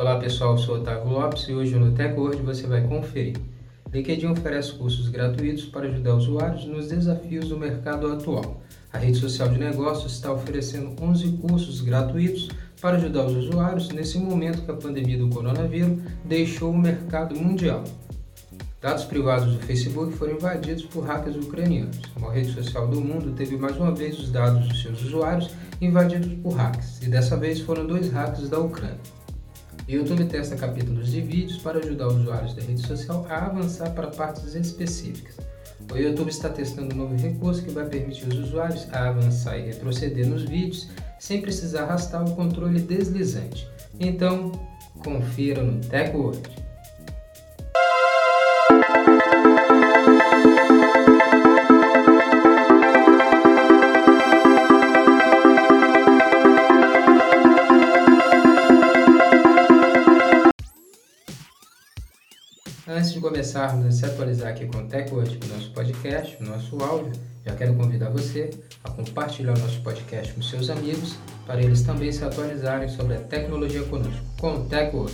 Olá pessoal, sou Otávio Lopes e hoje no TechWord você vai conferir. LinkedIn oferece cursos gratuitos para ajudar usuários nos desafios do mercado atual. A rede social de negócios está oferecendo 11 cursos gratuitos para ajudar os usuários nesse momento que a pandemia do coronavírus deixou o mercado mundial. Dados privados do Facebook foram invadidos por hackers ucranianos. A maior rede social do mundo teve mais uma vez os dados dos seus usuários invadidos por hackers, e dessa vez foram dois hackers da Ucrânia. O YouTube testa capítulos de vídeos para ajudar usuários da rede social a avançar para partes específicas. O YouTube está testando um novo recurso que vai permitir os usuários a avançar e retroceder nos vídeos sem precisar arrastar o controle deslizante. Então, confira no TechWord. Antes de começarmos a se atualizar aqui com o TechWord, o nosso podcast, o nosso áudio, já quero convidar você a compartilhar o nosso podcast com seus amigos para eles também se atualizarem sobre a tecnologia conosco, com o TechWord.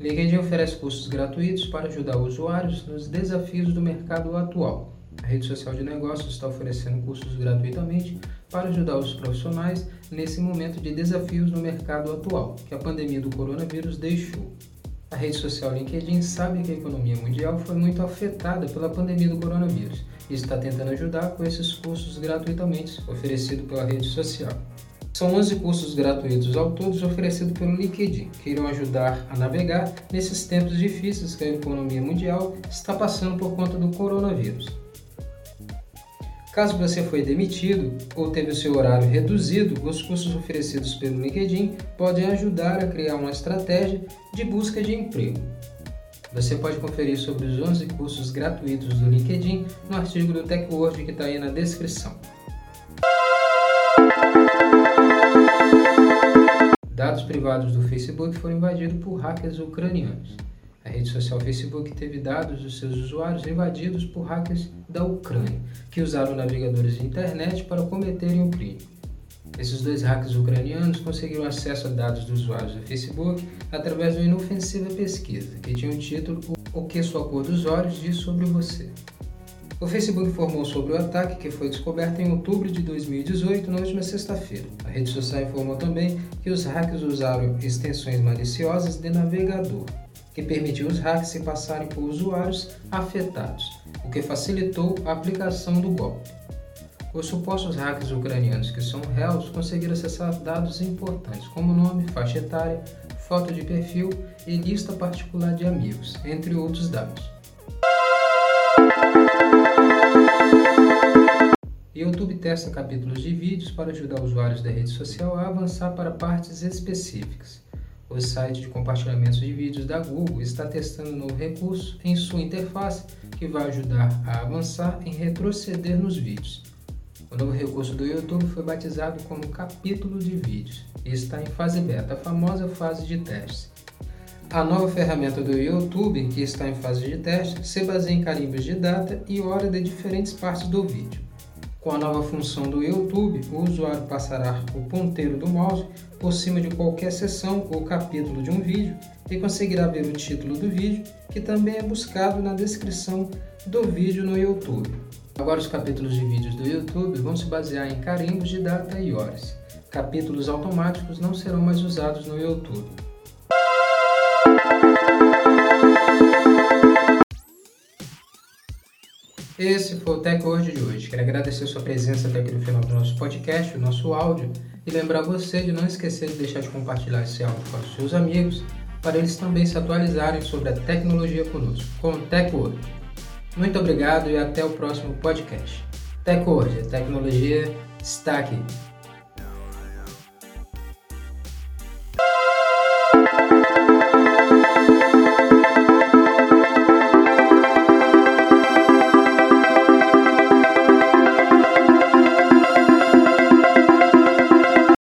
LinkedIn oferece cursos gratuitos para ajudar usuários nos desafios do mercado atual. A rede social de negócios está oferecendo cursos gratuitamente para ajudar os profissionais nesse momento de desafios no mercado atual que a pandemia do coronavírus deixou. A rede social LinkedIn sabe que a economia mundial foi muito afetada pela pandemia do coronavírus e está tentando ajudar com esses cursos gratuitamente oferecidos pela rede social. São 11 cursos gratuitos ao todo oferecidos pelo LinkedIn, que irão ajudar a navegar nesses tempos difíceis que a economia mundial está passando por conta do coronavírus. Caso você foi demitido ou teve o seu horário reduzido, os cursos oferecidos pelo LinkedIn podem ajudar a criar uma estratégia de busca de emprego. Você pode conferir sobre os 11 cursos gratuitos do LinkedIn no artigo do TechWord que está aí na descrição. Dados privados do Facebook foram invadidos por hackers ucranianos. A rede social Facebook teve dados dos seus usuários invadidos por hackers da Ucrânia, que usaram navegadores de internet para cometerem o crime. Esses dois hackers ucranianos conseguiram acesso a dados dos usuários do Facebook através de uma inofensiva pesquisa que tinha o título O que sua cor dos olhos diz sobre você. O Facebook informou sobre o ataque que foi descoberto em outubro de 2018, na última sexta-feira. A rede social informou também que os hackers usaram extensões maliciosas de navegador que permitiu os hackers se passarem por usuários afetados, o que facilitou a aplicação do golpe. Os supostos hackers ucranianos que são réus conseguiram acessar dados importantes como nome, faixa etária, foto de perfil e lista particular de amigos, entre outros dados. YouTube testa capítulos de vídeos para ajudar usuários da rede social a avançar para partes específicas. O site de compartilhamento de vídeos da Google está testando um novo recurso em sua interface que vai ajudar a avançar em retroceder nos vídeos. O novo recurso do YouTube foi batizado como capítulo de vídeos e está em fase beta, a famosa fase de teste. A nova ferramenta do YouTube, que está em fase de teste, se baseia em carimbos de data e hora de diferentes partes do vídeo. Com a nova função do YouTube, o usuário passará o ponteiro do mouse por cima de qualquer seção ou capítulo de um vídeo e conseguirá ver o título do vídeo, que também é buscado na descrição do vídeo no YouTube. Agora, os capítulos de vídeos do YouTube vão se basear em carimbos de data e horas. Capítulos automáticos não serão mais usados no YouTube. Esse foi o TechWord de hoje. Quero agradecer sua presença até aqui no final do nosso podcast, o nosso áudio, e lembrar você de não esquecer de deixar de compartilhar esse áudio com os seus amigos, para eles também se atualizarem sobre a tecnologia conosco, com o TechWord. Muito obrigado e até o próximo podcast. TechWord, a tecnologia está aqui.